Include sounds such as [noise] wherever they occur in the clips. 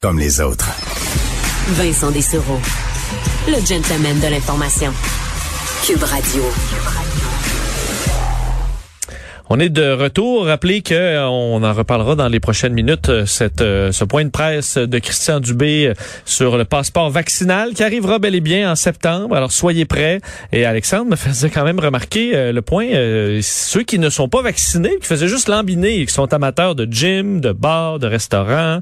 comme les autres. Vincent Dessereau, le gentleman de l'information. Cube Radio. On est de retour. Rappelez que euh, on en reparlera dans les prochaines minutes. euh, euh, ce point de presse de Christian Dubé sur le passeport vaccinal qui arrivera bel et bien en septembre. Alors soyez prêts. Et Alexandre me faisait quand même remarquer le point. ceux qui ne sont pas vaccinés, qui faisaient juste l'ambiner, qui sont amateurs de gym, de bar, de restaurant,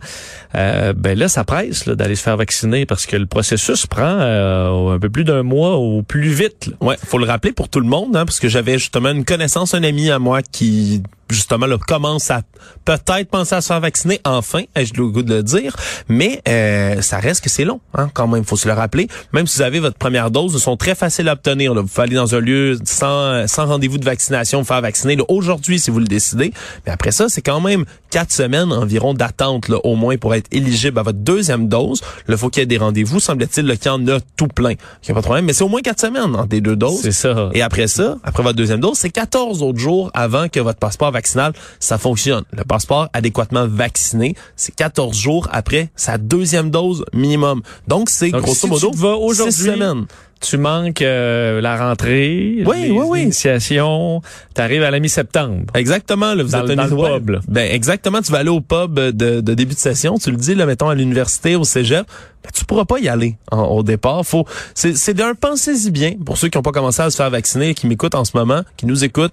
ben là ça presse d'aller se faire vacciner parce que le processus prend un peu plus d'un mois au plus vite. là. Ouais, faut le rappeler pour tout le monde, hein, parce que j'avais justement une connaissance, un ami à moi qui justement là, commence à peut-être penser à se faire vacciner enfin, ai-je le goût de le dire, mais euh, ça reste que c'est long, hein, quand même, faut se le rappeler. Même si vous avez votre première dose, ils sont très faciles à obtenir. Là. Vous pouvez aller dans un lieu sans, sans rendez-vous de vaccination, vous faire vacciner aujourd'hui si vous le décidez. Mais après ça, c'est quand même quatre semaines environ d'attente là, au moins pour être éligible à votre deuxième dose. Là, faut qu'il y ait des rendez-vous. Semble-t-il qu'il y en a tout plein. Il n'y a pas de problème, mais c'est au moins quatre semaines entre les deux doses. C'est ça. Et après ça, après votre deuxième dose, c'est 14 autres jours avant que votre passeport vaccinal, ça fonctionne. Le passeport adéquatement vacciné, c'est 14 jours après sa deuxième dose minimum. Donc, c'est grosso si modo six semaines. tu manques euh, la rentrée, Oui, les oui, oui. initiations, tu arrives à la mi-septembre. Exactement, là, vous Dans êtes dans le pub, là. Ben, exactement, tu vas aller au pub de, de début de session, tu le dis, là, mettons à l'université, au cégep, ben, tu pourras pas y aller en- au départ. Faut, c'est, c'est d'un pensez-y bien, pour ceux qui n'ont pas commencé à se faire vacciner, qui m'écoutent en ce moment, qui nous écoutent.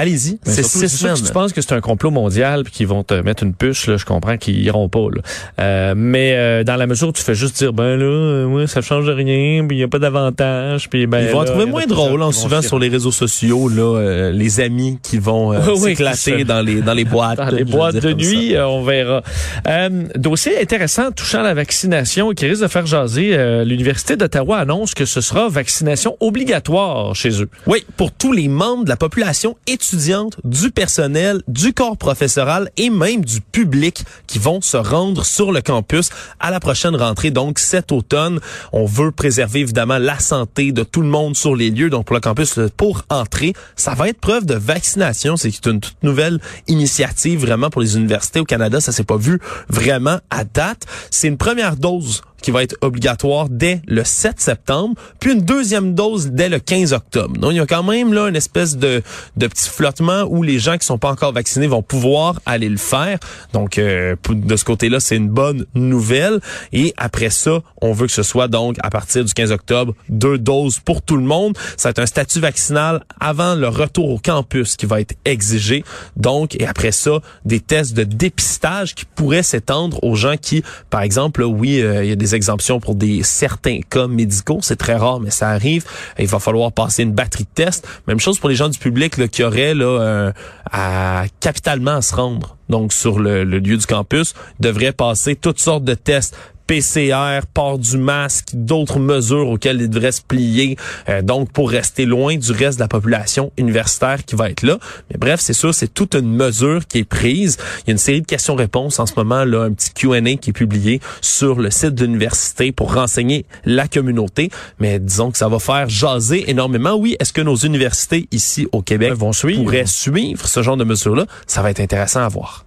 Allez-y, Mais c'est six semaines. si tu penses que c'est un complot mondial puis qu'ils vont te mettre une puce, là, je comprends qu'ils iront pas. Là. Euh, mais euh, dans la mesure où tu fais juste dire ben là, euh, ouais, ça change rien, puis il y a pas d'avantage, puis ben Ils vont en là, trouver en moins drôle, souvent chier. sur les réseaux sociaux, là, euh, les amis qui vont euh, [laughs] Oui, s'éclater dans les dans les boîtes. Dans les boîtes de nuit, on verra. Euh, dossier intéressant touchant la vaccination qui risque de faire jaser. Euh, L'Université d'Ottawa annonce que ce sera vaccination obligatoire chez eux. Oui, pour tous les membres de la population étudiante, du personnel, du corps professoral et même du public qui vont se rendre sur le campus à la prochaine rentrée, donc cet automne. On veut préserver évidemment la santé de tout le monde sur les lieux. Donc pour le campus, le- pour entrer, ça va être preuve de vaccination. C'est une toute nouvelle initiative vraiment pour les universités au Canada. Ça s'est pas vu vraiment à date. C'est une première dose qui va être obligatoire dès le 7 septembre, puis une deuxième dose dès le 15 octobre. Donc, il y a quand même là une espèce de, de petit flottement où les gens qui sont pas encore vaccinés vont pouvoir aller le faire. Donc, euh, de ce côté-là, c'est une bonne nouvelle. Et après ça, on veut que ce soit donc à partir du 15 octobre, deux doses pour tout le monde. Ça va être un statut vaccinal avant le retour au campus qui va être exigé. Donc, et après ça, des tests de dépistage qui pourraient s'étendre aux gens qui, par exemple, oui, euh, il y a des exemptions pour des certains cas médicaux. C'est très rare, mais ça arrive. Il va falloir passer une batterie de tests. Même chose pour les gens du public là, qui auraient là, euh, à capitalement à se rendre. Donc, sur le, le lieu du campus, devraient passer toutes sortes de tests PCR, port du masque, d'autres mesures auxquelles ils devraient se plier, euh, donc pour rester loin du reste de la population universitaire qui va être là. Mais bref, c'est sûr, c'est toute une mesure qui est prise. Il y a une série de questions-réponses en ce moment, là, un petit Q&A qui est publié sur le site de l'université pour renseigner la communauté. Mais disons que ça va faire jaser énormément. Oui, est-ce que nos universités ici au Québec vont suivre? pourraient suivre ce genre de mesures-là? Ça va être intéressant à voir.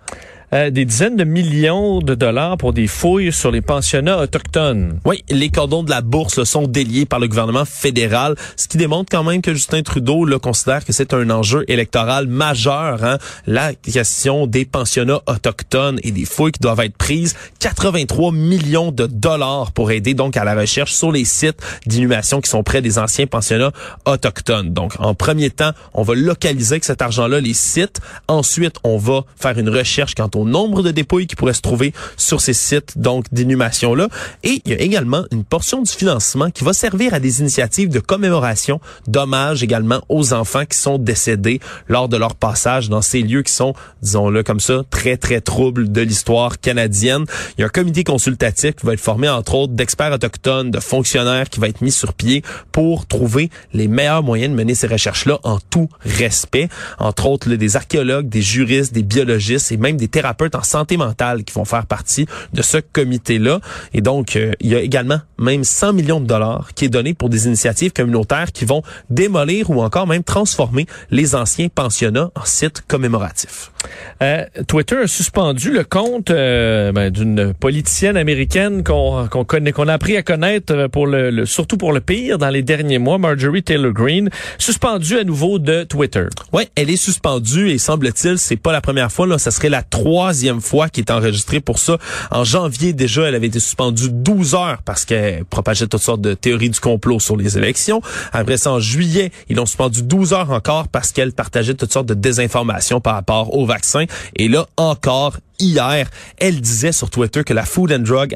Euh, des dizaines de millions de dollars pour des fouilles sur les pensionnats autochtones. Oui, les cordons de la bourse sont déliés par le gouvernement fédéral, ce qui démontre quand même que Justin Trudeau là, considère que c'est un enjeu électoral majeur. Hein? La question des pensionnats autochtones et des fouilles qui doivent être prises, 83 millions de dollars pour aider donc à la recherche sur les sites d'inhumation qui sont près des anciens pensionnats autochtones. Donc, en premier temps, on va localiser avec cet argent-là les sites. Ensuite, on va faire une recherche quant au nombre de dépouilles qui pourraient se trouver sur ces sites donc d'inhumation-là. Et il y a également une portion du financement qui va servir à des initiatives de commémoration, d'hommage également aux enfants qui sont décédés lors de leur passage dans ces lieux qui sont, disons-le comme ça, très, très troubles de l'histoire canadienne. Il y a un comité consultatif qui va être formé, entre autres, d'experts autochtones, de fonctionnaires qui va être mis sur pied pour trouver les meilleurs moyens de mener ces recherches-là en tout respect. Entre autres, des archéologues, des juristes, des biologistes et même des thérapeutes thérapeutes en santé mentale qui vont faire partie de ce comité-là. Et donc, euh, il y a également même 100 millions de dollars qui est donné pour des initiatives communautaires qui vont démolir ou encore même transformer les anciens pensionnats en sites commémoratifs. Euh, Twitter a suspendu le compte euh, ben, d'une politicienne américaine qu'on qu'on connaît, qu'on a appris à connaître pour le, surtout pour le pire dans les derniers mois, Marjorie Taylor Greene, suspendue à nouveau de Twitter. Oui, elle est suspendue et semble-t-il, c'est pas la première fois. Là, ça serait la troisième fois qui est enregistrée pour ça. En janvier déjà, elle avait été suspendue 12 heures parce qu'elle propageait toutes sortes de théories du complot sur les élections. Après ça, en juillet, ils l'ont suspendue 12 heures encore parce qu'elle partageait toutes sortes de désinformations par rapport au vaccin. Et là, encore, hier, elle disait sur Twitter que la Food and Drug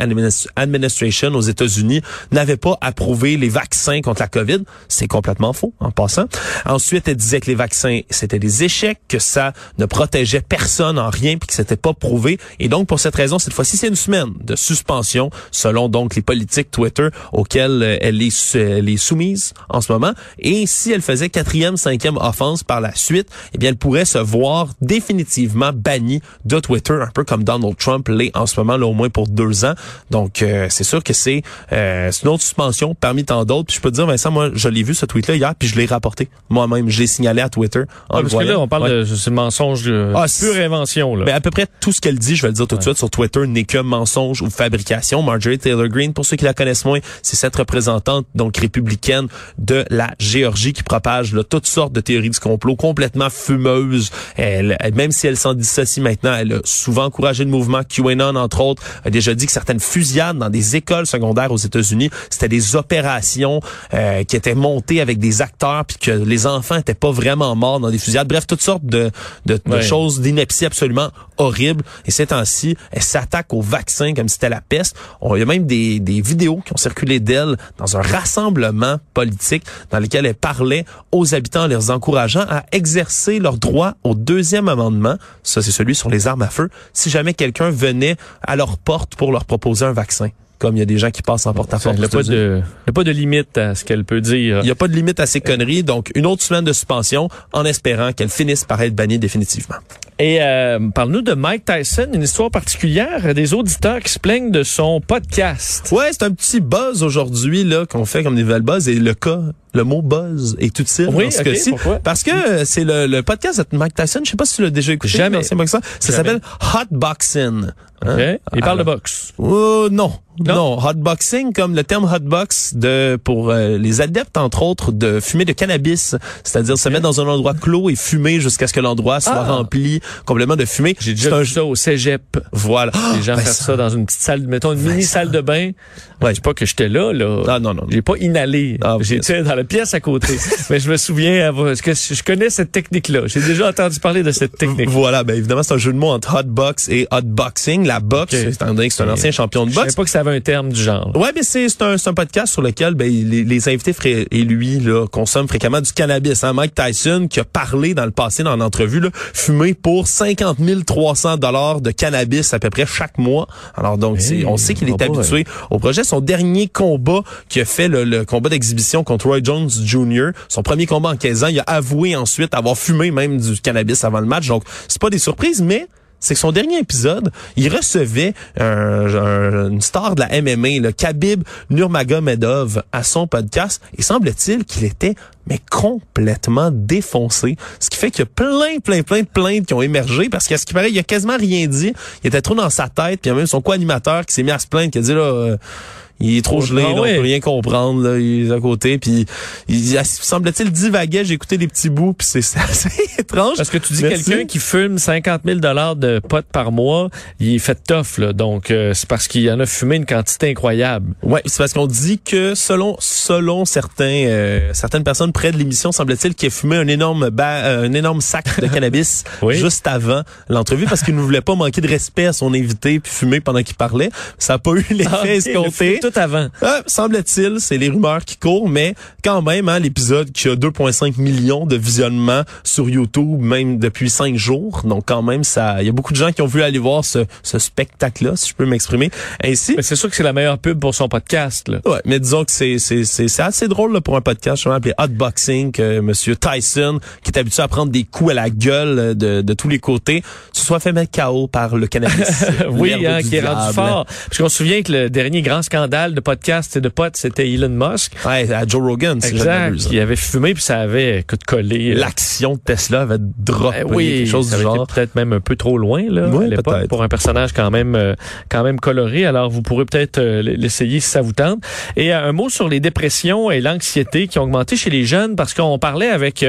Administration aux États-Unis n'avait pas approuvé les vaccins contre la COVID. C'est complètement faux, en passant. Ensuite, elle disait que les vaccins, c'était des échecs, que ça ne protégeait personne en rien, puis que c'était pas prouvé. Et donc, pour cette raison, cette fois-ci, c'est une semaine de suspension, selon donc les politiques Twitter auxquelles euh, elle est, soumise en ce moment. Et si elle faisait quatrième, cinquième offense par la suite, eh bien, elle pourrait se voir définitivement bannie de Twitter peu comme Donald Trump l'est en ce moment, là, au moins pour deux ans. Donc, euh, c'est sûr que c'est euh, une autre suspension parmi tant d'autres. Puis je peux te dire, Vincent, moi, je l'ai vu ce tweet-là hier, puis je l'ai rapporté moi-même. Je l'ai signalé à Twitter. En parce que là, on parle de ce mensonge, de ah, pure invention. Là. Mais ben, à peu près tout ce qu'elle dit, je vais le dire tout de suite sur Twitter, n'est que mensonge ou fabrication. Marjorie Taylor Greene, pour ceux qui la connaissent moins, c'est cette représentante donc républicaine de la Géorgie qui propage là, toutes sortes de théories du complot complètement fumeuses. Elle, même si elle s'en dissocie maintenant, elle a souvent encouragé le mouvement QAnon, entre autres, a déjà dit que certaines fusillades dans des écoles secondaires aux États-Unis, c'était des opérations euh, qui étaient montées avec des acteurs, puis que les enfants étaient pas vraiment morts dans des fusillades. Bref, toutes sortes de, de, de choses d'ineptie absolument horribles. Et ces temps-ci, elle s'attaque au vaccin comme si c'était la peste. On, il y a même des, des vidéos qui ont circulé d'elle dans un rassemblement politique dans lequel elle parlait aux habitants en les encourageant à exercer leur droit au deuxième amendement. Ça, c'est celui sur les armes à feu si jamais quelqu'un venait à leur porte pour leur proposer un vaccin comme il y a des gens qui passent en porte-à-porte. Il n'y a, pas de, a pas de limite à ce qu'elle peut dire. Il n'y a pas de limite à ces conneries. Donc, une autre semaine de suspension en espérant qu'elle finisse par être bannie définitivement. Et euh, parle-nous de Mike Tyson, une histoire particulière, des auditeurs qui se plaignent de son podcast. Ouais, c'est un petit buzz aujourd'hui là qu'on fait comme des nouvelles buzz et le cas le mot buzz est utile oui, dans ce cas-ci. Parce que c'est le, le, podcast de Mike Tyson. Je sais pas si tu l'as déjà écouté. Jamais. Ça s'appelle Hot Boxing. Hein? Il parle de boxe. Euh, non. non? hotboxing comme le terme hotbox de pour euh, les adeptes entre autres de fumer de cannabis, c'est-à-dire se mettre dans un endroit clos et fumer jusqu'à ce que l'endroit soit ah. rempli complètement de fumée. J'ai déjà vu ça au cégep. Voilà. Les gens ben font ça. dans une petite salle, mettons une mini salle de bain. Ouais, je sais pas que j'étais là là. Ah non non. J'ai pas inhalé. Ah, J'étais dans la pièce à côté. [laughs] Mais je me souviens parce que je connais cette technique là. J'ai déjà entendu parler de cette technique. Voilà, ben évidemment c'est un jeu de mots entre hotbox et hotboxing la boxe, okay. étant donné que c'est un ancien champion de boxe. Je savais pas que ça avait un terme du genre. Ouais, mais c'est un, un podcast sur lequel ben, les, les invités et lui là, consomment fréquemment du cannabis. Hein? Mike Tyson qui a parlé dans le passé dans l'entrevue là, fumé pour 50 300 dollars de cannabis à peu près chaque mois. Alors donc on sait qu'il est habitué au projet. Son dernier combat qui a fait le, le combat d'exhibition contre Roy Jones Jr. Son premier combat en 15 ans, il a avoué ensuite avoir fumé même du cannabis avant le match. Donc c'est pas des surprises, mais c'est que son dernier épisode, il recevait un, une star de la MMA, le Khabib Nurmagomedov, à son podcast. Et semble-t-il qu'il était mais complètement défoncé. Ce qui fait qu'il y a plein, plein, plein de plaintes qui ont émergé parce qu'à ce qui paraît, il a quasiment rien dit. Il était trop dans sa tête. Puis il y a même son co-animateur qui s'est mis à se plaindre, qui a dit là... Euh, il est trop gelé, ah, on peut rien comprendre, là, il est à côté, puis il, semble-t-il divaguait, j'ai écouté des petits bouts, puis c'est [laughs] assez étrange. Parce que tu dis quelqu'un qui fume 50 000 dollars de potes par mois, il est fait tough, là, donc euh, c'est parce qu'il en a fumé une quantité incroyable. Ouais, c'est parce qu'on dit que selon selon certains euh, certaines personnes près de l'émission, semble-t-il qu'il a fumé un énorme euh, un énorme sac de [laughs] cannabis juste avant l'entrevue parce qu'il ne voulait pas manquer de respect à son invité puis fumer pendant qu'il parlait. Ça n'a pas eu [laughs] l'effet ah, escompté tout avant. Euh, semble-t-il, c'est les rumeurs qui courent, mais quand même, hein, l'épisode qui a 2,5 millions de visionnements sur YouTube, même depuis cinq jours. Donc quand même, ça, il y a beaucoup de gens qui ont voulu aller voir ce, ce spectacle-là, si je peux m'exprimer ainsi. Mais c'est sûr que c'est la meilleure pub pour son podcast. Là. Ouais, mais disons que c'est c'est c'est assez drôle là, pour un podcast, je vais appeler Hot boxing que Monsieur Tyson, qui est habitué à prendre des coups à la gueule de, de tous les côtés, se soit fait mettre KO par le cannabis. [laughs] oui, hein, qui est rendu fort. Parce qu'on se souvient que le dernier grand scandale de podcast et de potes, c'était Elon Musk. Ouais, à Joe Rogan, si Exact. Qui avait fumé puis ça avait écoute, collé. Euh, L'action de Tesla avait droppé. Ben oui, quelque chose du genre. Peut-être même un peu trop loin là oui, à l'époque pour un personnage quand même euh, quand même coloré. Alors vous pourrez peut-être euh, l'essayer si ça vous tente. Et un mot sur les dépressions et l'anxiété qui ont augmenté chez les jeunes parce qu'on parlait avec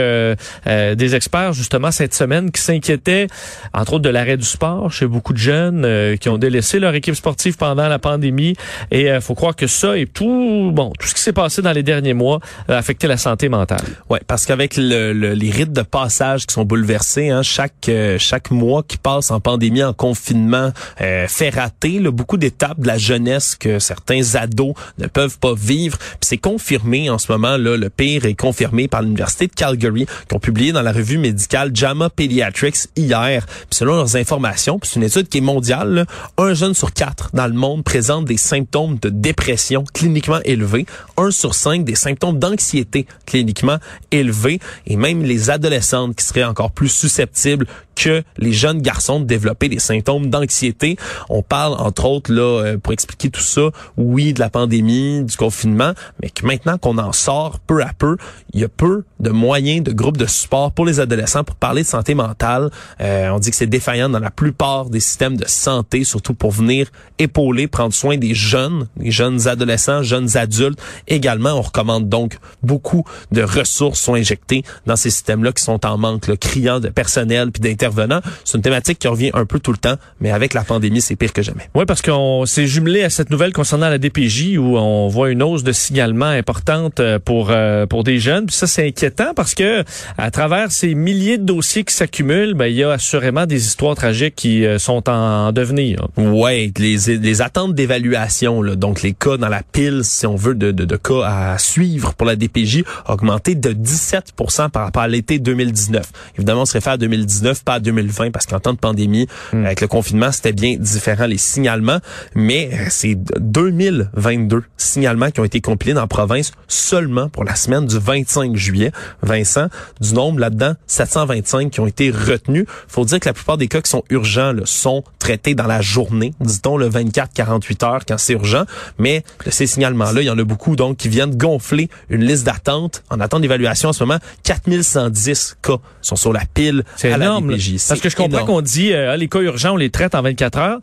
des experts justement cette semaine qui s'inquiétaient entre autres de l'arrêt du sport chez beaucoup de jeunes qui ont délaissé leur équipe sportive pendant la pandémie et il faut croire que ça et tout bon tout ce qui s'est passé dans les derniers mois a affecté la santé mentale. Ouais, parce qu'avec le, les rites de passage qui sont bouleversés, hein, chaque chaque mois qui passe en pandémie, en confinement, euh, fait rater là, beaucoup d'étapes de la jeunesse que certains ados ne peuvent pas vivre. C'est confirmé en ce moment, là, le pire est confirmé par l'Université de Calgary, qui ont publié dans la revue médicale JAMA Pediatrics hier. selon leurs informations, c'est une étude qui est mondiale, un jeune sur quatre dans le monde présente des symptômes de dépression cliniquement élevés, un sur cinq des symptômes d'anxiété cliniquement élevés, et même les adolescentes qui seraient encore plus susceptibles que les jeunes garçons de des symptômes d'anxiété. On parle, entre autres, là, euh, pour expliquer tout ça, oui, de la pandémie, du confinement, mais que maintenant qu'on en sort peu à peu, il y a peu de moyens de groupes de support pour les adolescents pour parler de santé mentale. Euh, on dit que c'est défaillant dans la plupart des systèmes de santé, surtout pour venir épauler, prendre soin des jeunes, des jeunes adolescents, jeunes adultes. Également, on recommande donc beaucoup de ressources sont injectées dans ces systèmes-là qui sont en manque, le criant de personnel puis C'est une thématique qui revient un peu tout le temps, mais avec la pandémie, c'est pire que jamais. Oui, parce qu'on s'est jumelé à cette nouvelle concernant la DPJ où on voit une hausse de signalement importante euh, pour euh, pour des jeunes. Puis ça, c'est inquiétant parce que à travers ces milliers de dossiers qui s'accumulent, ben, il y a assurément des histoires tragiques qui euh, sont en devenir. Ouais, les, les attentes d'évaluation, donc les cas dans la pile, si on veut, de, de, de cas à suivre pour la DPJ, ont augmenté de 17% par rapport à l'été 2019. Évidemment, on se réfère à 2019, pas à 2020, parce qu'en temps de pandémie, hmm. avec le confinement, c'était bien différent les signalements, mais euh, c'est 2022 signalements qui ont été compilés dans la province seulement pour la semaine du 25 juillet. Vincent, du nombre là-dedans, 725 qui ont été retenus. Faut dire que la plupart des cas qui sont urgents là, sont dans la journée, dit-on le 24-48 heures quand c'est urgent, mais de ces signalements-là, il y en a beaucoup donc qui viennent gonfler une liste d'attente en attente d'évaluation en ce moment. 4110 cas sont sur la pile à énorme, la Parce que je comprends qu'on dit euh, les cas urgents, on les traite en 24 heures.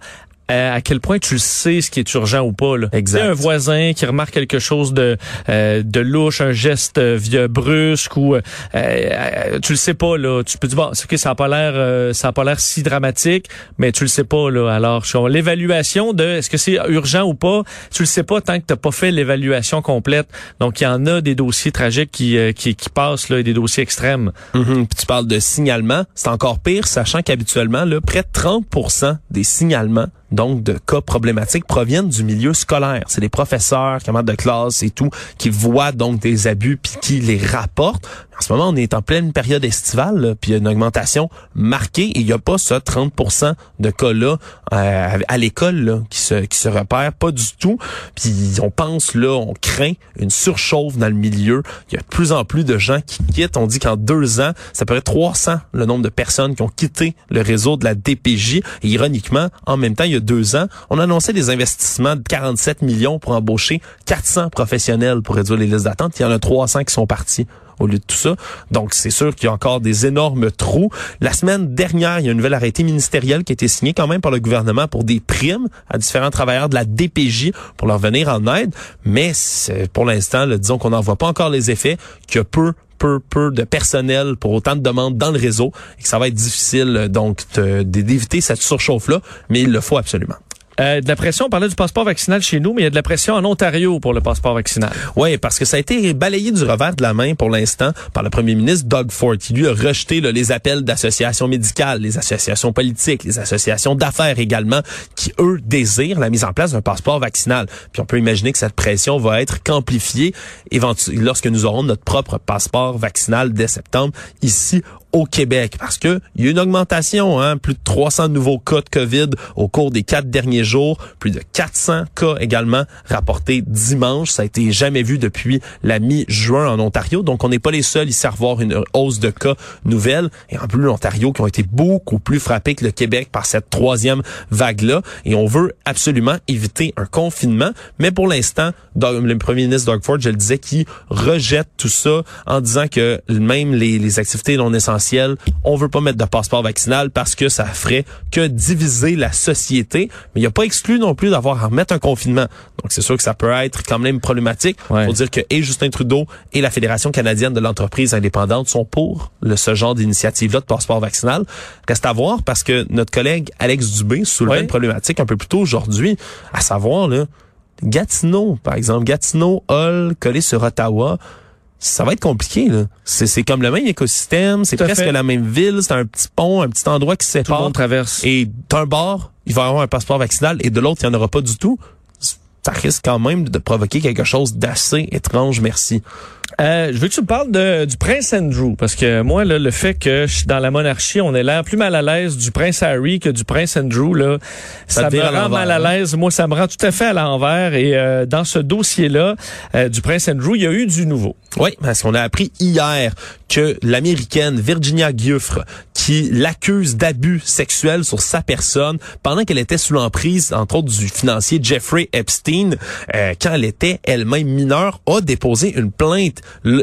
Euh, à quel point tu sais ce qui est urgent ou pas. Là. Exact. un voisin qui remarque quelque chose de euh, de louche, un geste euh, vieux brusque ou tu le sais pas là. Tu peux dire bon, que ça a pas l'air ça a pas l'air si dramatique, mais tu le sais pas là. Alors l'évaluation de est-ce que c'est urgent ou pas, tu le sais pas tant que t'as pas fait l'évaluation complète. Donc il y en a des dossiers tragiques qui qui, qui passent là, et des dossiers extrêmes. Mm-hmm. Puis tu parles de signalement, c'est encore pire, sachant qu'habituellement là près de 30% des signalements donc de cas problématiques proviennent du milieu scolaire. C'est des professeurs, camarades de classe et tout qui voient donc des abus puis qui les rapportent. En ce moment, on est en pleine période estivale, puis il y a une augmentation marquée et il n'y a pas ça 30% de cas-là euh, à l'école qui se qui se repèrent, pas du tout. Puis on pense là, on craint une surchauffe dans le milieu. Il y a de plus en plus de gens qui quittent. On dit qu'en deux ans, ça peut être 300 le nombre de personnes qui ont quitté le réseau de la DPJ. Et ironiquement, en même temps, il y a deux ans, on annonçait des investissements de 47 millions pour embaucher 400 professionnels pour réduire les listes d'attente. Il y en a 300 qui sont partis au lieu de tout ça. Donc, c'est sûr qu'il y a encore des énormes trous. La semaine dernière, il y a un nouvel arrêté ministériel qui a été signé quand même par le gouvernement pour des primes à différents travailleurs de la DPJ pour leur venir en aide. Mais pour l'instant, disons qu'on n'en voit pas encore les effets, qu'il y a peu peu, peu de personnel pour autant de demandes dans le réseau et que ça va être difficile donc d'éviter cette surchauffe-là, mais il le faut absolument. Euh, de la pression, on parlait du passeport vaccinal chez nous, mais il y a de la pression en Ontario pour le passeport vaccinal. Oui, parce que ça a été balayé du revers de la main pour l'instant par le premier ministre Doug Ford, qui lui a rejeté les appels d'associations médicales, les associations politiques, les associations d'affaires également, qui eux désirent la mise en place d'un passeport vaccinal. Puis on peut imaginer que cette pression va être qu'amplifiée lorsque nous aurons notre propre passeport vaccinal dès septembre ici au Québec parce que il y a une augmentation, hein, plus de 300 nouveaux cas de COVID au cours des quatre derniers jours. Plus de 400 cas également rapportés dimanche. Ça a été jamais vu depuis la mi-juin en Ontario. Donc, on n'est pas les seuls ici à revoir une hausse de cas nouvelle. Et en plus, l'Ontario qui ont été beaucoup plus frappés que le Québec par cette troisième vague-là. Et on veut absolument éviter un confinement. Mais pour l'instant, le premier ministre Doug Ford, je le disais, qui rejette tout ça en disant que même les, les activités non essentielles, on veut pas mettre de passeport vaccinal parce que ça ferait que diviser la société. Mais il n'y a pas exclu non plus d'avoir à remettre un confinement. Donc c'est sûr que ça peut être quand même problématique. Ouais. Faut dire que et Justin Trudeau et la Fédération canadienne de l'entreprise indépendante sont pour le, ce genre d'initiative-là de passeport vaccinal. Reste à voir parce que notre collègue Alex Dubé soulevait une problématique un peu plus tôt aujourd'hui, à savoir là, Gatineau, par exemple, Gatineau, Hull, collé sur Ottawa ça va être compliqué. là. C'est comme le même écosystème, c'est presque fait. la même ville, c'est un petit pont, un petit endroit qui sépare. Tout le monde traverse. Et d'un bord, il va y avoir un passeport vaccinal et de l'autre, il n'y en aura pas du tout. Ça risque quand même de provoquer quelque chose d'assez étrange, merci. Euh, je veux que tu me parles de, du prince Andrew, parce que moi, là, le fait que je suis dans la monarchie, on est l'air plus mal à l'aise du prince Harry que du prince Andrew, là, ça, ça me rend mal à l'aise. Moi, ça me rend tout à fait à l'envers. Et euh, dans ce dossier-là, euh, du prince Andrew, il y a eu du nouveau. Oui, parce qu'on a appris hier que l'américaine Virginia Giuffre, qui l'accuse d'abus sexuels sur sa personne pendant qu'elle était sous l'emprise, entre autres, du financier Jeffrey Epstein, euh, quand elle était elle-même mineure, a déposé une plainte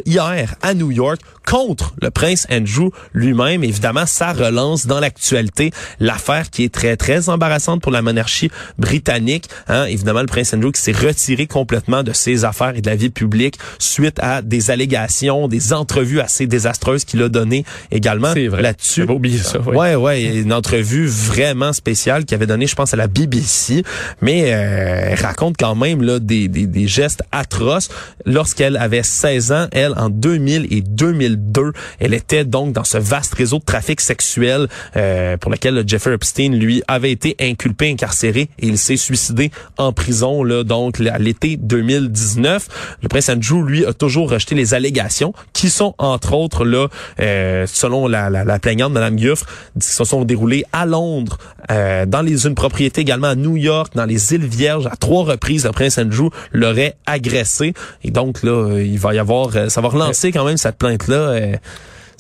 hier à New York contre le prince Andrew lui-même. Évidemment, ça relance dans l'actualité l'affaire qui est très, très embarrassante pour la monarchie britannique. Hein? Évidemment, le prince Andrew qui s'est retiré complètement de ses affaires et de la vie publique suite à des allégations, des entrevues assez désastreuses qu'il a données également là-dessus. oublié ça. Oui. Ouais, ouais, une entrevue vraiment spéciale qu'il avait donnée, je pense, à la BBC, mais euh, elle raconte quand même là des, des, des gestes atroces. Lorsqu'elle avait 16 ans, elle, en 2000 et 2002, elle était donc dans ce vaste réseau de trafic sexuel euh, pour lequel Jeffrey Epstein, lui, avait été inculpé, incarcéré et il s'est suicidé en prison là, donc à l'été 2019. Le prince Andrew, lui, a toujours rejeté les allégations qui sont entre autres là, euh, selon la, la, la plaignante Madame Guffre, qui se sont déroulées à Londres, euh, dans les une propriété également à New York, dans les îles Vierges, à trois reprises, le prince Andrew l'aurait agressé. Et donc là, il va y avoir, ça va relancer quand même cette plainte là. Euh,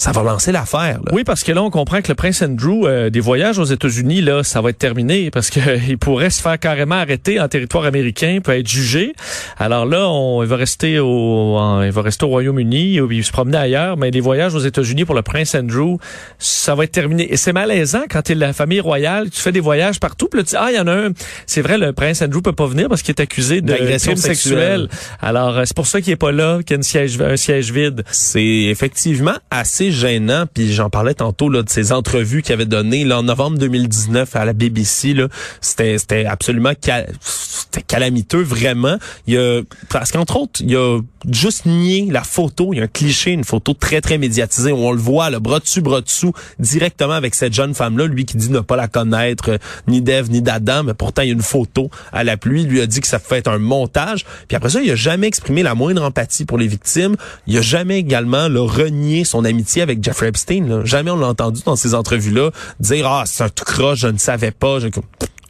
ça va lancer l'affaire. Oui, parce que là, on comprend que le prince Andrew, euh, des voyages aux États-Unis, là, ça va être terminé parce que [laughs] il pourrait se faire carrément arrêter en territoire américain, peut être jugé. Alors là, on, il va rester au, en, il va rester au Royaume-Uni, il se promener ailleurs, mais les voyages aux États-Unis pour le prince Andrew, ça va être terminé. Et c'est malaisant quand tu es la famille royale, tu fais des voyages partout, puis là, tu ah, il y en a un. C'est vrai, le prince Andrew peut pas venir parce qu'il est accusé d'agression sexuelle. Alors, euh, c'est pour ça qu'il est pas là, qu'il y a une siège, un siège vide. C'est effectivement assez gênant. Puis j'en parlais tantôt là, de ces entrevues qu'il avait données là, en novembre 2019 à la BBC. C'était, c'était absolument cal c'était calamiteux vraiment. Il y a parce qu'entre autres, il y a juste nié la photo. Il y a un cliché, une photo très très médiatisée où on le voit, le bras dessus, bras dessous, directement avec cette jeune femme-là, lui qui dit ne pas la connaître, euh, ni d'Ève ni d'Adam, mais pourtant il y a une photo à la pluie. Il lui a dit que ça fait un montage. Puis après ça, il a jamais exprimé la moindre empathie pour les victimes. Il a jamais également le renié son amitié avec Jeffrey Epstein. Là. Jamais on l'a entendu dans ces entrevues-là dire ah c'est un tout croche, je ne savais pas. Je...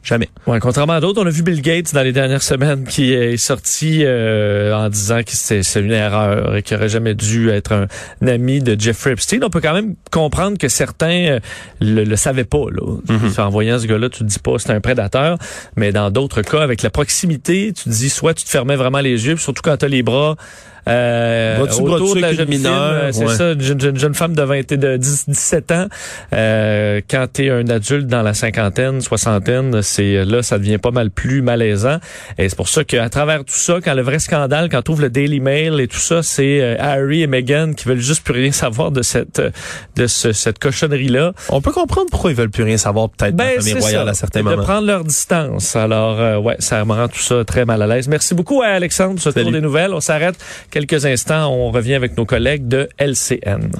Jamais. Ouais, contrairement à d'autres, on a vu Bill Gates dans les dernières semaines qui est sorti euh, en disant que c'est une erreur et qu'il aurait jamais dû être un, un, ami de Jeffrey Epstein. On peut quand même comprendre que certains euh, le, le savaient pas. Là. Mm-hmm. En voyant ce gars-là, tu te dis pas c'est un prédateur, mais dans d'autres cas, avec la proximité, tu te dis soit tu te fermais vraiment les yeux, surtout quand tu as les bras euh, autour de la jeune mineure, c'est ouais. ça, une jeune, jeune, jeune, femme de 20 de 10, 17 ans. Euh, quand tu es un adulte dans la cinquantaine, soixantaine, c'est là ça devient pas mal plus malaisant. Et c'est pour ça qu'à travers tout ça, quand le vrai scandale, quand tu ouvres le Daily Mail et tout ça, c'est euh, Harry et Meghan qui veulent juste plus rien savoir de cette de ce, cette cochonnerie là. On peut comprendre pourquoi ils veulent plus rien savoir peut-être ben, dans la famille royale à certains moments. De prendre leur distance. Alors euh, ouais, ça me rend tout ça très mal à l'aise. Merci beaucoup à Alexandre pour ce tour des nouvelles. On s'arrête quelques instants, on revient avec nos collègues de LCN.